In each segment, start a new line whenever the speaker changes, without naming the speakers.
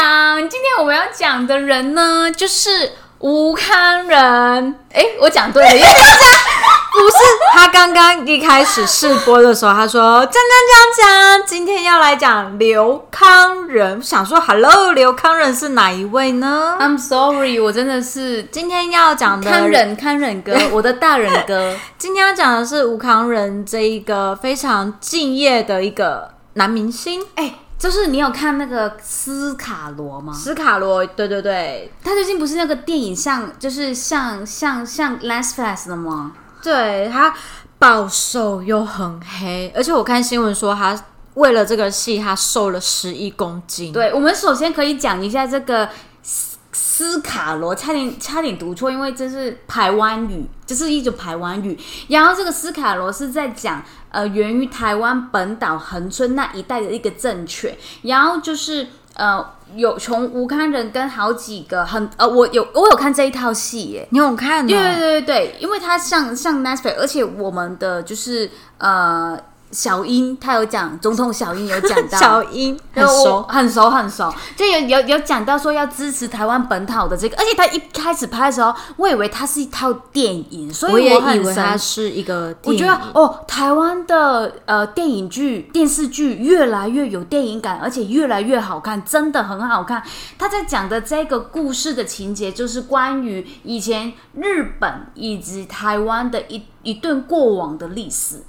讲，今天我们要讲的人呢，就是吴康仁。哎，我讲对了，因为
不是他刚刚一开始试播的时候，他说讲讲讲讲，今天要来讲刘康仁。想说，Hello，刘康仁是哪一位呢
？I'm sorry，我真的是
今天要讲的
康仁，康仁哥，我的大人哥。
今天要讲的是吴康仁这一个非常敬业的一个男明星。
哎。就是你有看那个斯卡罗吗？
斯卡罗，对对对，
他最近不是那个电影像，就是像像像 Last Fast 的吗？
对他暴瘦又很黑，而且我看新闻说他为了这个戏，他瘦了十一公斤。
对，我们首先可以讲一下这个斯斯卡罗，差点差点读错，因为这是台湾语，这是一种台湾语。然后这个斯卡罗是在讲。呃，源于台湾本岛恒春那一带的一个政权，然后就是呃，有从吴康仁跟好几个很呃，我有我有看这一套戏耶，
你有看？
对对对对，因为它像像 Netflix，而且我们的就是呃。小英他有讲，总统小英有讲到，
小英很熟
很熟很熟，就有有有讲到说要支持台湾本土的这个，而且他一开始拍的时候，我以为它是一套电影，所以
我也以为它是一个。
我觉得哦，台湾的呃电影剧电视剧越来越有电影感，而且越来越好看，真的很好看。他在讲的这个故事的情节，就是关于以前日本以及台湾的一一段过往的历史。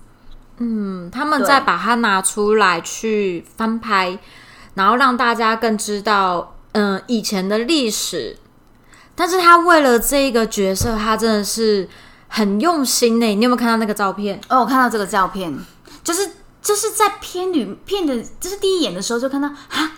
嗯，他们再把它拿出来去翻拍，然后让大家更知道嗯以前的历史。但是他为了这个角色，他真的是很用心呢。你有没有看到那个照片？
哦，我看到这个照片，就是就是在片里片的，就是第一眼的时候就看到啊。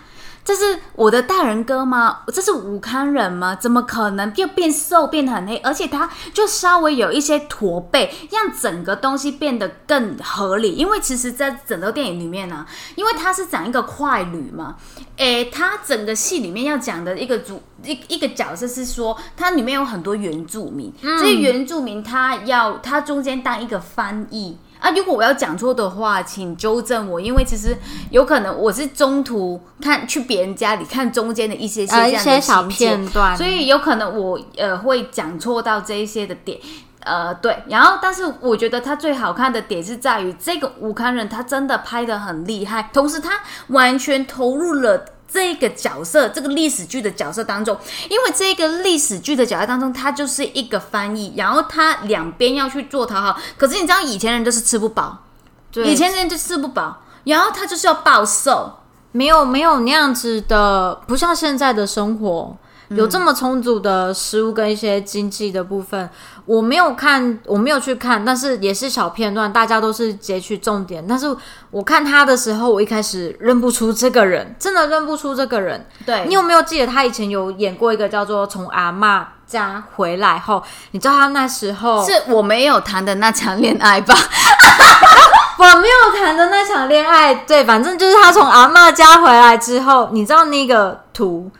这是我的大人哥吗？这是武康人吗？怎么可能又变瘦变得很黑？而且他就稍微有一些驼背，让整个东西变得更合理。因为其实，在整个电影里面呢，因为他是讲一个快旅嘛，诶，他整个戏里面要讲的一个主一一个角色是说，它里面有很多原住民，这些原住民他要他中间当一个翻译。啊，如果我要讲错的话，请纠正我，因为其实有可能我是中途看去别人家里看中间的一些
些一些小片段，
所以有可能我呃会讲错到这一些的点，呃对，然后但是我觉得他最好看的点是在于这个武康人他真的拍的很厉害，同时他完全投入了。这个角色，这个历史剧的角色当中，因为这个历史剧的角色当中，他就是一个翻译，然后他两边要去做讨好。可是你知道，以前人就是吃不饱，以前人就吃不饱，然后他就是要暴瘦，
没有没有那样子的，不像现在的生活。有这么充足的食物跟一些经济的部分，我没有看，我没有去看，但是也是小片段，大家都是截取重点。但是我看他的时候，我一开始认不出这个人，真的认不出这个人。
对
你有没有记得他以前有演过一个叫做《从阿妈家回来后》？你知道他那时候
是我没有谈的那场恋爱吧？
我没有谈的那场恋爱，对，反正就是他从阿妈家回来之后，你知道那个图？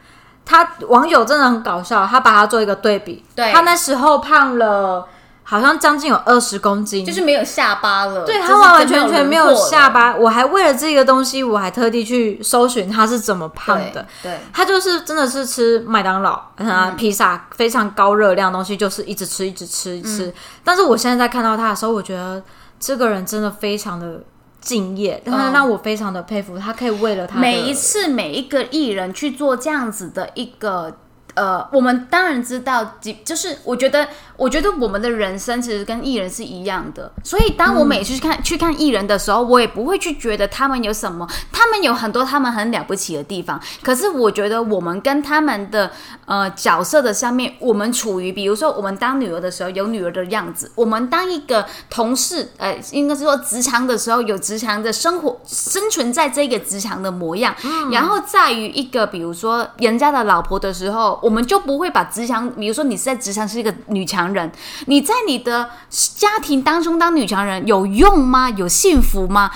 他网友真的很搞笑，他把他做一个对比。
对，
他那时候胖了，好像将近有二十公斤，
就是没有下巴了。
对他完完全全没有下巴。我还为了这个东西，我还特地去搜寻他是怎么胖的。
对，
他就是真的是吃麦当劳啊、披萨，非常高热量的东西，就是一直吃，一直吃一，吃。但是我现在在看到他的时候，我觉得这个人真的非常的。敬业，他让我非常的佩服，他可以为了他
每一次每一个艺人去做这样子的一个。呃，我们当然知道，就是我觉得，我觉得我们的人生其实跟艺人是一样的。所以，当我每次去看去看艺人的时候，我也不会去觉得他们有什么，他们有很多他们很了不起的地方。可是，我觉得我们跟他们的呃角色的上面，我们处于，比如说，我们当女儿的时候有女儿的样子，我们当一个同事，呃，应该是说职场的时候有职场的生活，生存在这个职场的模样。然后，在于一个比如说人家的老婆的时候。我们就不会把职场，比如说你是在职场是一个女强人，你在你的家庭当中当女强人有用吗？有幸福吗？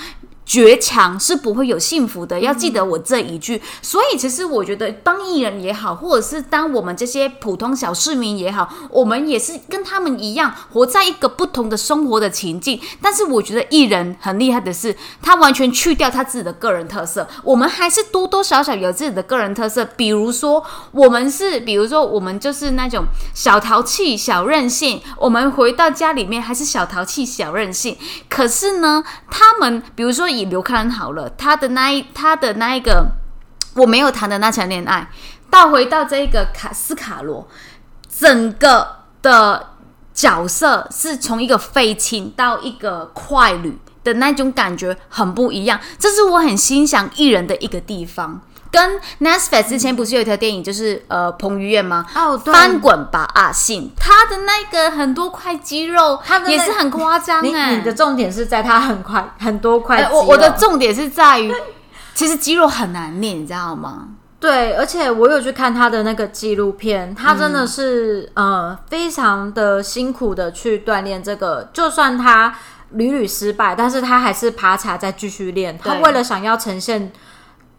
绝强是不会有幸福的。要记得我这一句。所以，其实我觉得当艺人也好，或者是当我们这些普通小市民也好，我们也是跟他们一样，活在一个不同的生活的情境。但是，我觉得艺人很厉害的是，他完全去掉他自己的个人特色。我们还是多多少少有自己的个人特色。比如说，我们是，比如说，我们就是那种小淘气、小任性。我们回到家里面还是小淘气、小任性。可是呢，他们比如说以刘康好了，他的那一他的那一个我没有谈的那场恋爱，倒回到这个卡斯卡罗，整个的角色是从一个废青到一个快女的那种感觉很不一样，这是我很欣赏艺人的一个地方。跟 n e s f e t 之前不是有一条电影，就是呃彭于晏吗？
哦，对，
翻滚吧阿信，他的那个很多块肌肉，
他的
也是很夸张
你
哎。
你的重点是在他很快 很多块肌肉、
呃我我的重点是在于，其实肌肉很难练，你知道吗？
对，而且我有去看他的那个纪录片，他真的是、呃非常的辛苦的去锻炼这个，就算他屡屡失败，但是他还是爬起来再继续练。他
对
为了想要呈现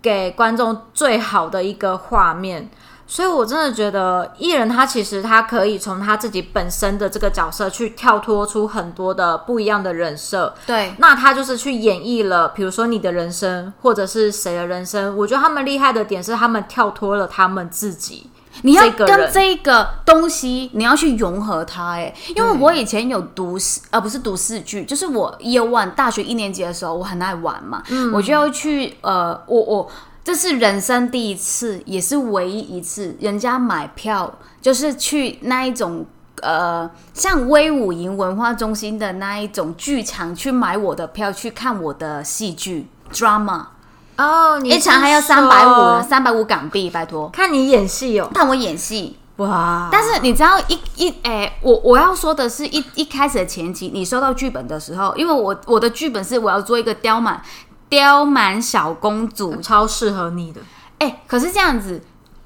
给观众最好的一个画面。所以，我真的觉得艺人他其实他可以从他自己本身的这个角色去跳脱出很多的不一样的人设，
对，
那他就是去演绎了，比如说你的人生，或者是谁的人生。我觉得他们厉害的点是，他们跳脱了他们自己。
你要跟这个东西，你要去融合它。哎，因为我以前有读四，呃，不是读四句，就是我 year one 大学一年级的时候，我很爱玩嘛，我就要去，呃，我我这是人生第一次，也是唯一一次，人家买票就是去那一种。呃，像威武营文化中心的那一种剧场去买我的票去看我的戏剧 drama，
哦，你
一场还要三百五呢，三百五港币，拜托，
看你演戏哦，
看我演戏。
哇！
但是你知道一一诶、我我要说的是一一开始的前期，你收到剧本的时候，因为我我的剧本是我要做一个刁蛮刁蛮小公主，
超适合你的，
哎、可是这样子，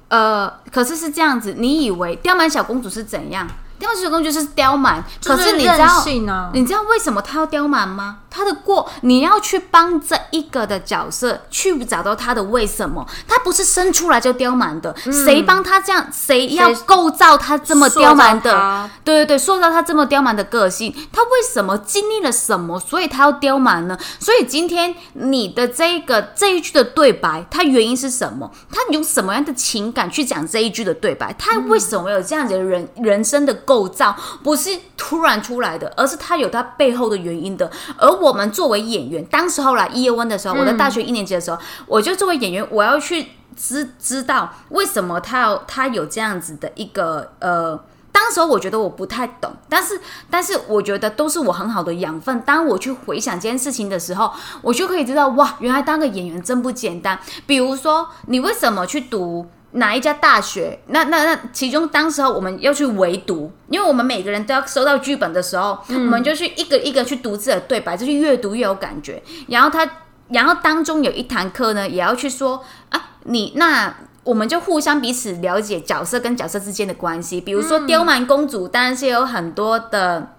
呃，可是是这样子，你以为刁蛮小公主是怎样？刁蛮小公主就是刁蛮，可
是
你知道
啊
你知道为什么他要刁蛮吗？他的过，你要去帮这一个的角色去找到他的为什么，他不是生出来就刁蛮的，谁帮他这样，谁要构造他这么刁蛮的？对对对，塑造他这么刁蛮的个性，他为什么经历了什么，所以他要刁蛮呢？所以今天你的这个这一句的对白，它原因是什么？他用什么样的情感去讲这一句的对白？他为什么有这样子的人人生的构造？不是突然出来的，而是它有它背后的原因的。而我们作为演员，当时候来一 year one 的时候，我在大学一年级的时候，我就作为演员，我要去知知道为什么他要他有这样子的一个呃。当时候我觉得我不太懂，但是但是我觉得都是我很好的养分。当我去回想这件事情的时候，我就可以知道哇，原来当个演员真不简单。比如说，你为什么去读哪一家大学？那那那其中当时候我们要去围读，因为我们每个人都要收到剧本的时候，我们就去一个一个去读自己的对白，就去越读越有感觉。然后他，然后当中有一堂课呢，也要去说啊，你那。我们就互相彼此了解角色跟角色之间的关系，比如说刁蛮公主，当然是有很多的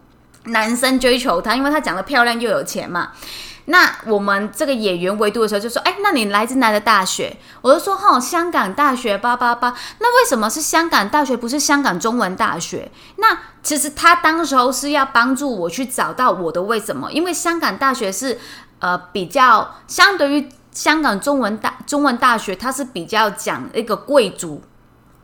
男生追求她，因为她长得漂亮又有钱嘛。那我们这个演员维度的时候就说：“哎，那你来自哪个大学？”我就说：“哈，香港大学八八八。”那为什么是香港大学，不是香港中文大学？那其实他当时候是要帮助我去找到我的为什么，因为香港大学是呃比较相对于香港中文大中文大学，它是比较讲一个贵族，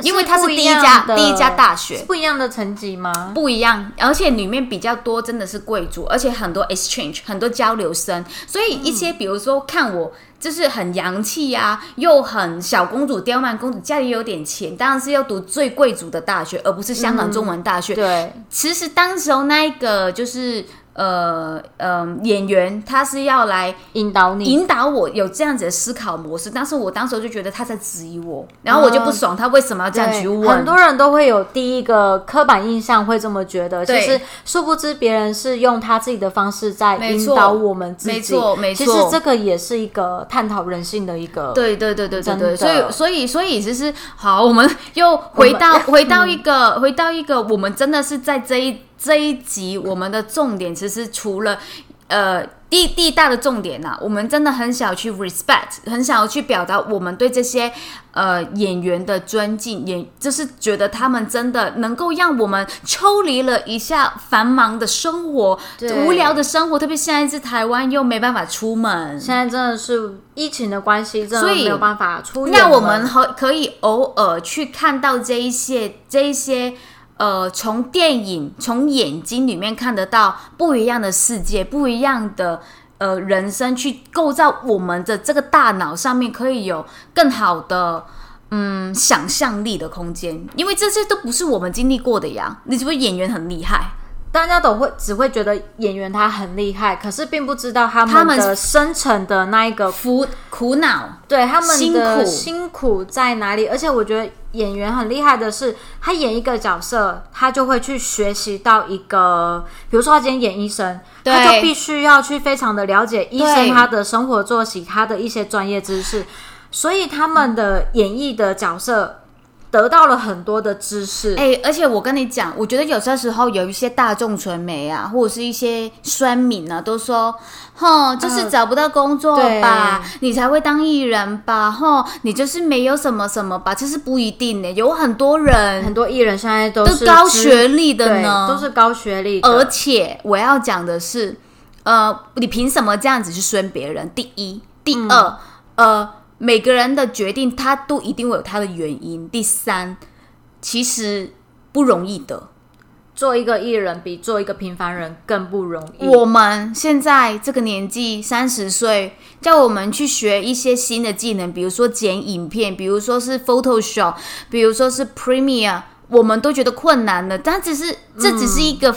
因为它是第一家第一家大学
是。不一样的层级吗？
不一样，而且里面比较多真的是贵族，而且很多 exchange 很多交流生，所以一些比如说看我就是很洋气呀、又很小公主、刁蛮公主，家里有点钱，当然是要读最贵族的大学，而不是香港中文大学。
对，
其实当时候那一个就是呃呃演员，他是要来
引导你。
引导我有这样子的思考模式，但是我当时候就觉得他在质疑我，然后我就不爽，他为什么要这样去
对
问？
很多人都会有第一个刻板印象，会这么觉得。其
对
实殊不知别人是用他自己的方式在引导我们自己。
没错没错
其实这个也是一个探讨人性的一个。
对对对对对所以所以所以其实好，我们又回到回到一个回到一个，我们真的是在这一这一集，我们的重点其实除了呃第第一大的重点呐、我们真的很想要去 respect，很想要去表达我们对这些呃演员的尊敬，演就是觉得他们真的能够让我们抽离了一下繁忙的生活、
对
无聊的生活，特别现在是台湾又没办法出门，
现在真的是疫情的关系，真的没有办法出
那我们可可以偶尔去看到这一些这一些。呃，从电影、从眼睛里面看得到不一样的世界，不一样的呃人生，去构造我们的这个大脑上面可以有更好的嗯想象力的空间，因为这些都不是我们经历过的呀。你是不是演员很厉害？
大家都会只会觉得演员他很厉害，可是并不知道他
他们
们的深层的那一个
苦苦恼，
对他们
辛
的
苦。
辛苦在哪里？而且我觉得演员很厉害的是，他演一个角色，他就会去学习到一个，比如说他今天演医生，他就必须要去非常的了解医生他的生活作息，他的一些专业知识，所以他们的演绎的角色得到了很多的知识。
哎、而且我跟你讲，我觉得有些时候有一些大众传媒啊，或者是一些酸民啊，都说，哼，就是找不到工作吧，你才会当艺人吧，哼，你就是没有什么什么吧，其实不一定呢，有很多人
很多艺人现在都
都
是
高学历的呢，
都是高学历，
而且我要讲的是，呃，你凭什么这样子去酸别人？第一，第二，呃，每个人的决定他都一定会有他的原因。第三，其实不容易的。
做一个艺人比做一个平凡人更不容易。
我们现在这个年纪，三十岁，叫我们去学一些新的技能，比如说剪影片，比如说是 Photoshop，比如说是 Premiere，我们都觉得困难的。但只是这只是一个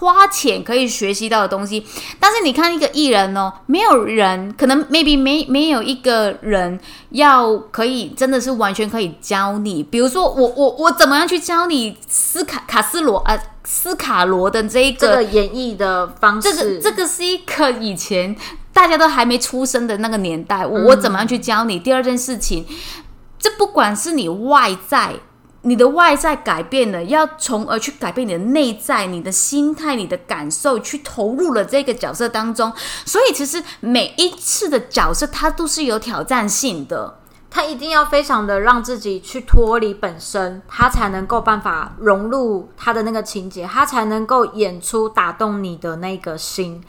花钱可以学习到的东西。但是你看一个艺人哦，没有人可能 maybe 没没有一个人要可以真的是完全可以教你。比如说我我我怎么样去教你斯卡卡斯罗啊斯卡罗的这一
这个演绎的方式这，
个这个是一个以前大家都还没出生的那个年代，我我怎么样去教你？第二件事情，这不管是你外在。你的外在改变了，要从而去改变你的内在、你的心态、你的感受，去投入了这个角色当中。所以，其实每一次的角色，它都是有挑战性的。
他一定要非常的让自己去脱离本身，他才能够办法融入他的那个情节，他才能够演出打动你的那个心。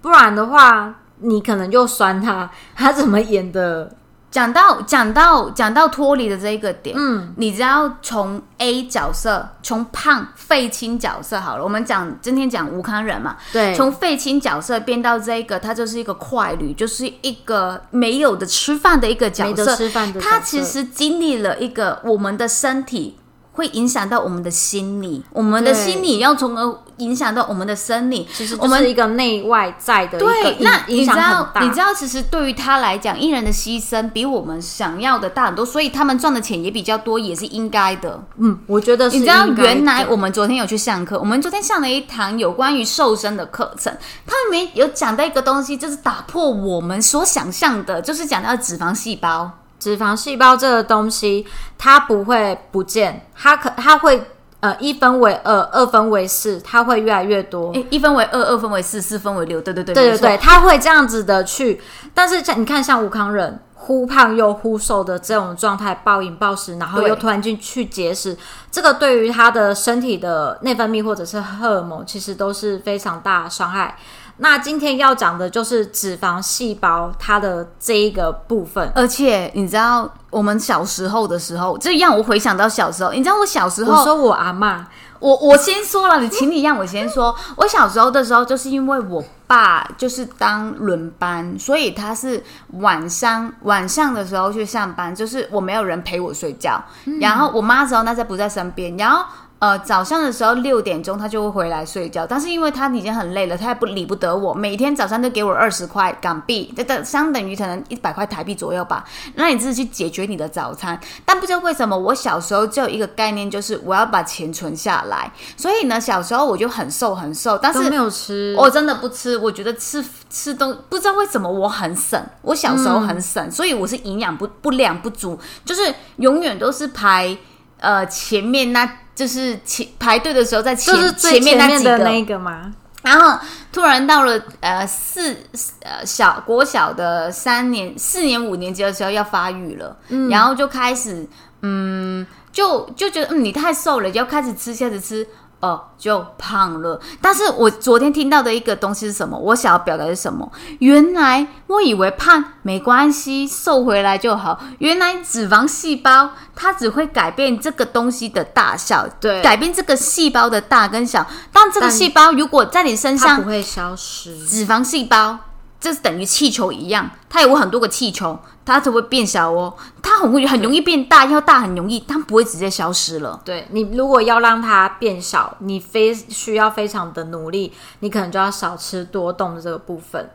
不然的话，你可能就酸他，他怎么演的？
讲到讲到讲到脱离的这一个点，
嗯，
你只要从 A 角色，从胖废青角色好了，我们讲今天讲吴康仁嘛，
对，
从废青角色变到这个，他就是一个快旅，就是一个没有的吃饭的一个角
没得
色。
吃饭的角色，
他其实经历了一个我们的身体会影响到我们的心理，我们的心理要从而影响到我们的生理。
其实
我们
是一个内外在的
对，那
影
你知道。你知道，其实对于他来讲，艺人的牺牲比我们想要的大很多，所以他们赚的钱也比较多，也是应该的。
嗯，我觉得是
你知道，原来我们昨天有去上课，我们昨天上了一堂有关于瘦身的课程，它里面有讲到一个东西，就是打破我们所想象的，就是讲到脂肪细胞。
脂肪细胞这个东西，它不会不见，它可它会呃一分为二，二分为四，它会越来越多。
诶一分为二，二分为四，四分为六，对对对，
对对对，它会这样子的去，但是像你看，像吴康仁忽胖又忽瘦的这种状态，暴饮暴食，然后又突然间去节食，这个对于他的身体的内分泌或者是荷尔蒙，其实都是非常大的伤害。那今天要讲的就是脂肪细胞它的这一个部分。
而且你知道，我们小时候的时候，这让我回想到小时候。你知道我小时候，
我说我阿妈，
我我先说了，你请你让我先说。我小时候的时候，就是因为我爸就是当轮班，所以他是晚上晚上的时候去上班，就是我没有人陪我睡觉。然后我妈的时候那在不在身边，然后。呃，早上的时候六点钟他就会回来睡觉，但是因为他已经很累了，他也不理不得我，每天早上都给我二十块港币，这等相等于可能一百块台币左右吧，那你自己去解决你的早餐。但不知道为什么，我小时候就有一个概念，就是我要把钱存下来，所以呢，小时候我就很瘦很瘦，但是
都没有吃，
我真的不吃，我觉得吃吃东不知道为什么我很省，我小时候很省，所以我是营养不不良不足，就是永远都是排呃前面那，就是前排队的时候在前
就是
前面那几个
前面那个嘛。
然后突然到了呃四呃小国小的三年四年五年级的时候要发育了，然后就开始嗯就就觉得嗯你太瘦了，就要开始吃开始吃。哦，就胖了。但是我昨天听到的一个东西是什么？我想要表达的是什么？原来我以为胖没关系，瘦回来就好。原来脂肪细胞它只会改变这个东西的大小，
对
改变这个细胞的大跟小。但这个细胞如果在你身上
它不会消失。
脂肪细胞，这是等于气球一样，它有很多个气球，它才会变小哦。它很会很容易变大，要大很容易，但不会直接消失了。
对你如果要让它变小，你非需要非常的努力，你可能就要少吃多动这个部分。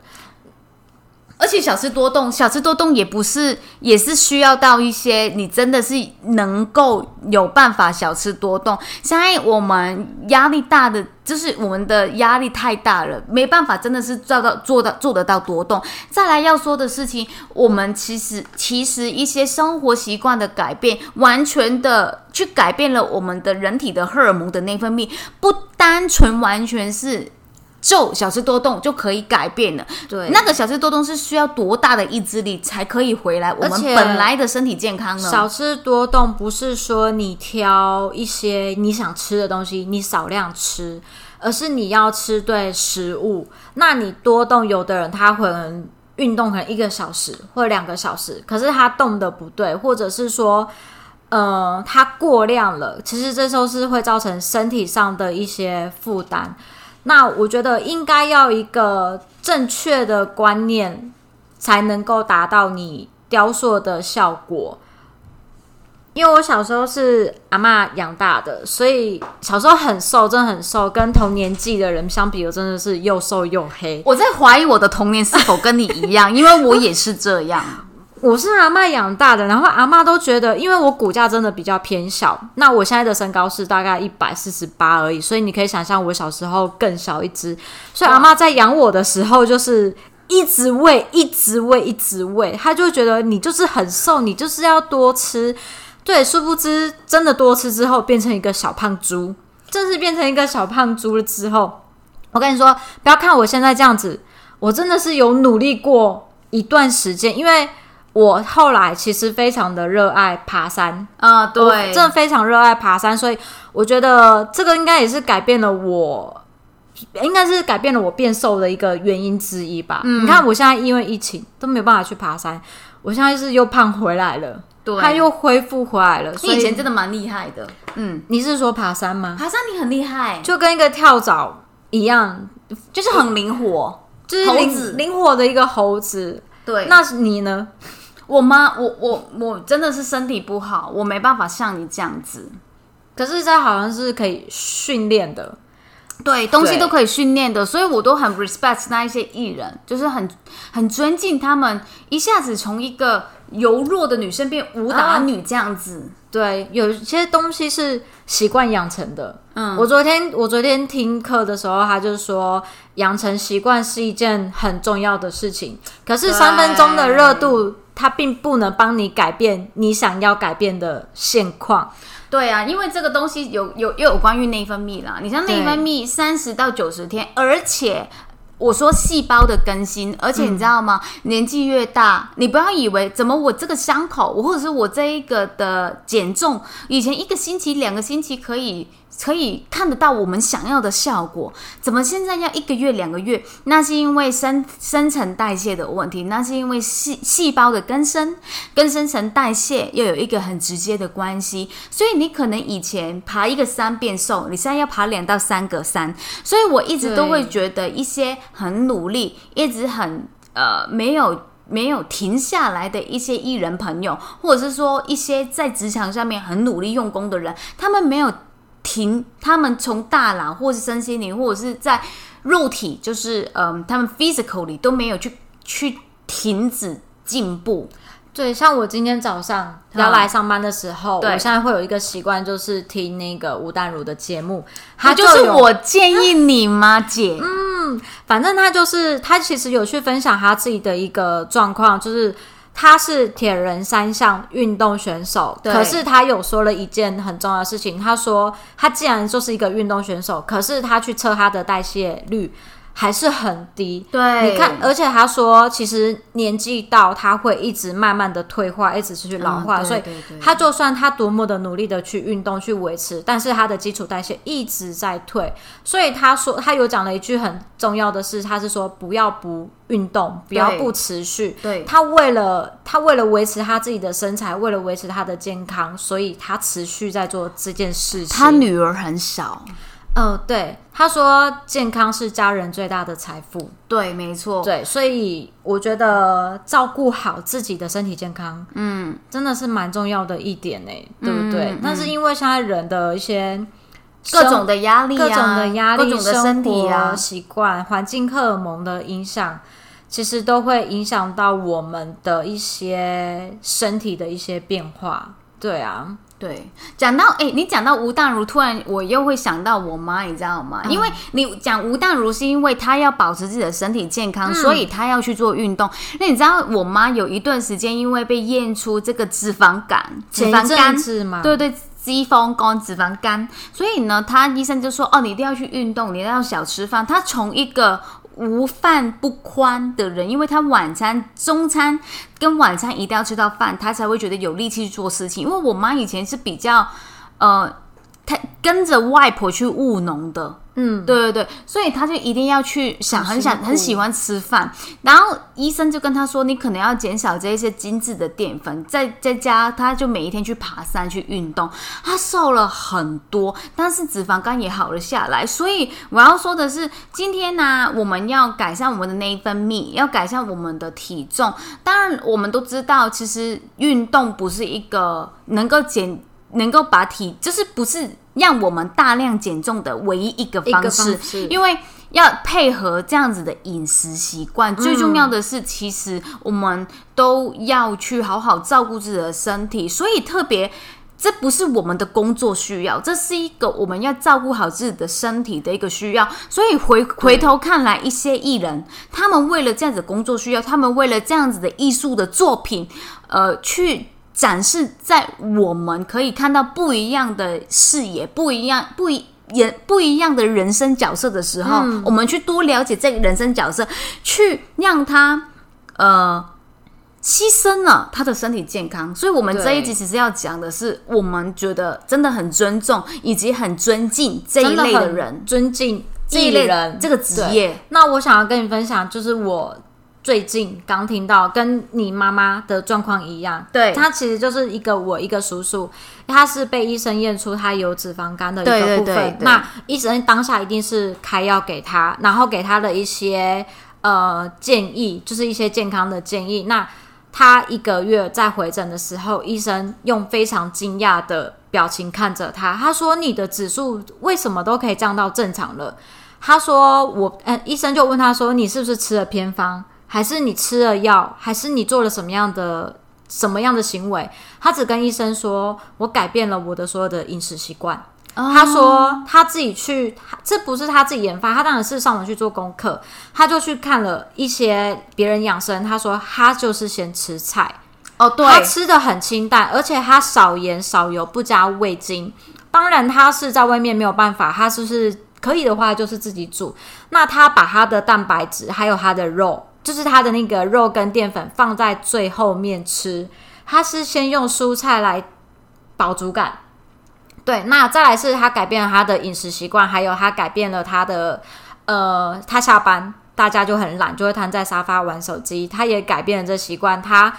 而且小吃多动，小吃多动也不是，也是需要到一些你真的是能够有办法小吃多动。现在我们压力大的，就是我们的压力太大了，没办法，真的是做到做到做得到多动。再来要说的事情，我们其实其实一些生活习惯的改变，完全的去改变了我们的人体的荷尔蒙的内分泌，不单纯完全是。就小吃多动就可以改变了。
对
那个小吃多动是需要多大的意志力才可以回来我们本来的身体健康呢？
少吃多动不是说你挑一些你想吃的东西，你少量吃，而是你要吃对食物。那你多动，有的人他可能运动可能一个小时或者两个小时，可是他动的不对，或者是说。呃，他过量了，其实这时候是会造成身体上的一些负担。那我觉得应该要一个正确的观念，才能够达到你雕塑的效果。因为我小时候是阿嬷养大的，所以小时候很瘦，真的很瘦，跟同年纪的人相比，我真的是又瘦又黑。
我在怀疑我的童年是否跟你一样，因为我也是这样。
我是阿嬷养大的，然后阿嬷都觉得，因为我骨架真的比较偏小，那我现在的身高是大概一百四十八而已，所以你可以想象我小时候更小一只，所以阿嬷在养我的时候就是一直喂，一直喂，一直喂，她就觉得你就是很瘦，你就是要多吃。对，殊不知真的多吃之后变成一个小胖猪，正式变成一个小胖猪了之后，我跟你说，不要看我现在这样子，我真的是有努力过一段时间，因为我后来其实非常的热爱爬山，
啊、
对真的非常热爱爬山，所以我觉得这个应该也是改变了我，应该是改变了我变瘦的一个原因之一吧。你看我现在因为疫情都没有办法去爬山，我现在是又胖回来了，
对，
它又恢复回来了。所
你以
以
前真的蛮厉害的。嗯，
你是说爬山吗？
爬山你很厉害，
就跟一个跳蚤一样，
就是很灵活。
就是灵
猴子
灵活的一个猴子。
对，
那你呢？
我妈，我我我真的是身体不好，我没办法像你这样子。
可是这好像是可以训练的。
对，东西都可以训练的，所以我都很 respect 那一些艺人，就是很很尊敬他们，一下子从一个柔弱的女生变武打女这样子。
对，有些东西是习惯养成的。
嗯
我昨天我昨天听课的时候，他就说养成习惯是一件很重要的事情。可是三分钟的热度，它并不能帮你改变你想要改变的现况。
对啊，因为这个东西有有又有关于内分泌啦。你像内分泌三十到九十天，而且我说细胞的更新，而且你知道吗？年纪越大，你不要以为怎么我这个伤口，或者是我这一个的减重，以前一个星期、两个星期可以。可以看得到我们想要的效果，怎么现在要一个月、两个月？那是因为生新陈代谢的问题，那是因为细细胞的更生跟新陈代谢又有一个很直接的关系。所以你可能以前爬一个山变瘦，你现在要爬两到三个山。所以我一直都会觉得一些很努力，一直很呃没有。没有停下来的一些艺人朋友，或者是说一些在职场上面很努力用功的人，他们没有停，他们从大脑或是身心灵，或者是在肉体，就是嗯，他们 physically 都没有去去停止进步。
对，像我今天早上要来上班的时候，
对
我现在会有一个习惯，就是听那个吴淡如的节目，他
他就是我建议你吗，姐？
嗯反正他就是他其实有去分享他自己的一个状况，就是他是铁人三项运动选手，可是他有说了一件很重要的事情，他说他既然就是一个运动选手，可是他去测他的代谢率还是很低。
对，
你看，而且他说，其实年纪到，他会一直慢慢的退化，一直去老化，
嗯对
所以他就算他多么的努力的去运动去维持，但是他的基础代谢一直在退，所以他说他有讲了一句很重要的事，他是说不要不运动，不要不持续。
对
他为了他为了维持他自己的身材，为了维持他的健康，所以他持续在做这件事情。
他女儿很少，
嗯、对，他说健康是家人最大的财富。
对，没错，
对，所以我觉得照顾好自己的身体健康，嗯，真的是蛮重要的一点呢，对不对？
嗯
但是因为现在人的一些
各种的压力、啊，
各种的压力、
各种的身体啊
习惯、环境荷尔蒙的影响，其实都会影响到我们的一些身体的一些变化。对啊，
对，讲到哎、你讲到吴淡如，突然我又会想到我妈，你知道吗？因为你讲吴淡如是因为她要保持自己的身体健康，所以她要去做运动。那你知道我妈有一段时间因为被验出这个脂肪肝、脂肪肝对对。肌风肝、脂肪肝，所以呢，他医生就说：“哦，你一定要去运动，你一定要少吃饭。”他从一个无饭不宽的人，因为他晚餐、中餐跟晚餐一定要吃到饭，他才会觉得有力气去做事情。因为我妈以前是比较呃，她跟着外婆去务农的，
嗯，
对对对，所以他就一定要去想，很想
很
喜欢吃饭。然后医生就跟他说，你可能要减少这一些精致的淀粉，在在家他就每一天去爬山去运动，他瘦了很多，但是脂肪肝也好了下来。所以我要说的是，今天呢、我们要改善我们的内分泌，要改善我们的体重。当然，我们都知道，其实运动不是一个能够减。能够把体就是不是让我们大量减重的唯一一个方式，
方式
因为要配合这样子的饮食习惯。最重要的是，其实我们都要去好好照顾自己的身体，所以特别。这不是我们的工作需要，这是一个我们要照顾好自己的身体的一个需要。所以回回头看来，一些艺人，他们为了这样子的工作需要，他们为了这样子的艺术的作品，呃，去展示在我们可以看到不一样的视野，不一样不一。也不一样的人生角色的时候，我们去多了解这个人生角色，去让他呃牺牲了他的身体健康。所以，我们这一集其实要讲的是，我们觉得真的很尊重以及很尊敬这一类的人，
尊敬
这一类
人
这个职业。
那我想要跟你分享，就是我最近刚听到跟你妈妈的状况一样，
对
他其实就是一个我一个叔叔，他是被医生验出他有脂肪肝的一个部分。那医生当下一定是开药给他，然后给他的一些呃建议，就是一些健康的建议。那他一个月在回诊的时候，医生用非常惊讶的表情看着他，他说：“你的指数为什么都可以降到正常了？”他说：“我……呃，医生就问他说，你是不是吃了偏方，还是你吃了药，还是你做了什么样的什么样的行为？”他只跟医生说：“我改变了我的所有的饮食习惯。”他说他自己去，这不是他自己研发，他当然是上网去做功课，他就去看了一些别人养生。他说他就是先吃菜，
哦，对，
他吃的很清淡，而且他少盐少油，不加味精。当然，他是在外面没有办法，他就是可以的话就是自己煮。那他把他的蛋白质还有他的肉，就是他的那个肉跟淀粉放在最后面吃。他是先用蔬菜来饱足感。对，那再来是他改变了他的饮食习惯，还有他改变了他的呃，他下班大家就很懒，就会瘫在沙发玩手机。他也改变了这习惯，他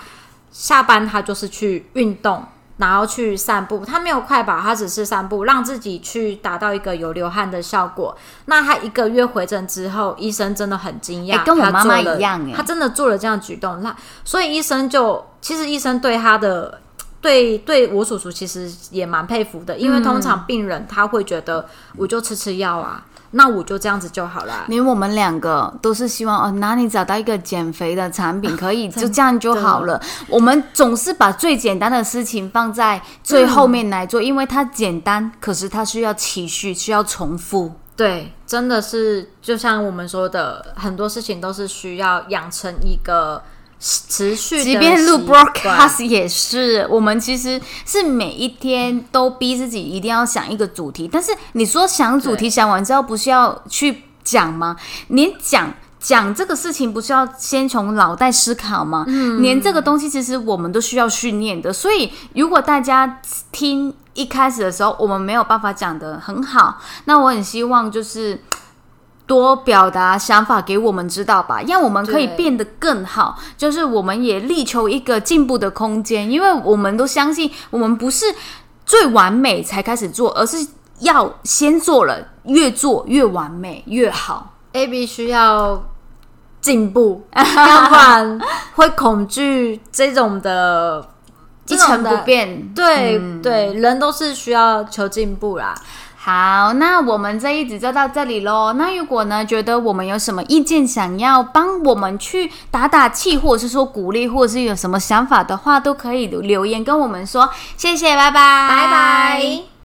下班他就是去运动，然后去散步。他没有快跑，他只是散步，让自己去达到一个有流汗的效果。那他一个月回诊之后，医生真的很惊讶，
哎跟我妈妈一样哎
他真的做了这样的举动。那所以医生就其实医生对他的。对，对我叔叔其实也蛮佩服的，因为通常病人他会觉得，我就吃吃药啊，那我就这样子就好了。
连我们两个都是希望哦，哪里找到一个减肥的产品，可以就这样就好了。我们总是把最简单的事情放在最后面来做，因为它简单，可是它需要持续，需要重复。
对，真的是就像我们说的，很多事情都是需要养成一个持续的
即便录 broadcast 也是，我们其实是每一天都逼自己一定要想一个主题。但是你说想主题，想完之后不是要去讲吗？连讲讲这个事情，不是要先从脑袋思考吗？嗯，连这个东西其实我们都需要训练的。所以如果大家听一开始的时候，我们没有办法讲得很好，那我很希望就是。多表达想法给我们知道吧，让我们可以变得更好。就是我们也力求一个进步的空间，因为我们都相信，我们不是最完美才开始做，而是要先做了，越做越完美越好。
A B 需要进步，要 不然会恐惧这种的
一成不。变。
对、
嗯
对，人都是需要求进步啦。
好，那我们这一集就到这里喽。那如果呢，觉得我们有什么意见，想要帮我们去打打气，或者是说鼓励，或者是有什么想法的话，都可以留言跟我们说。谢谢，拜拜，
拜拜。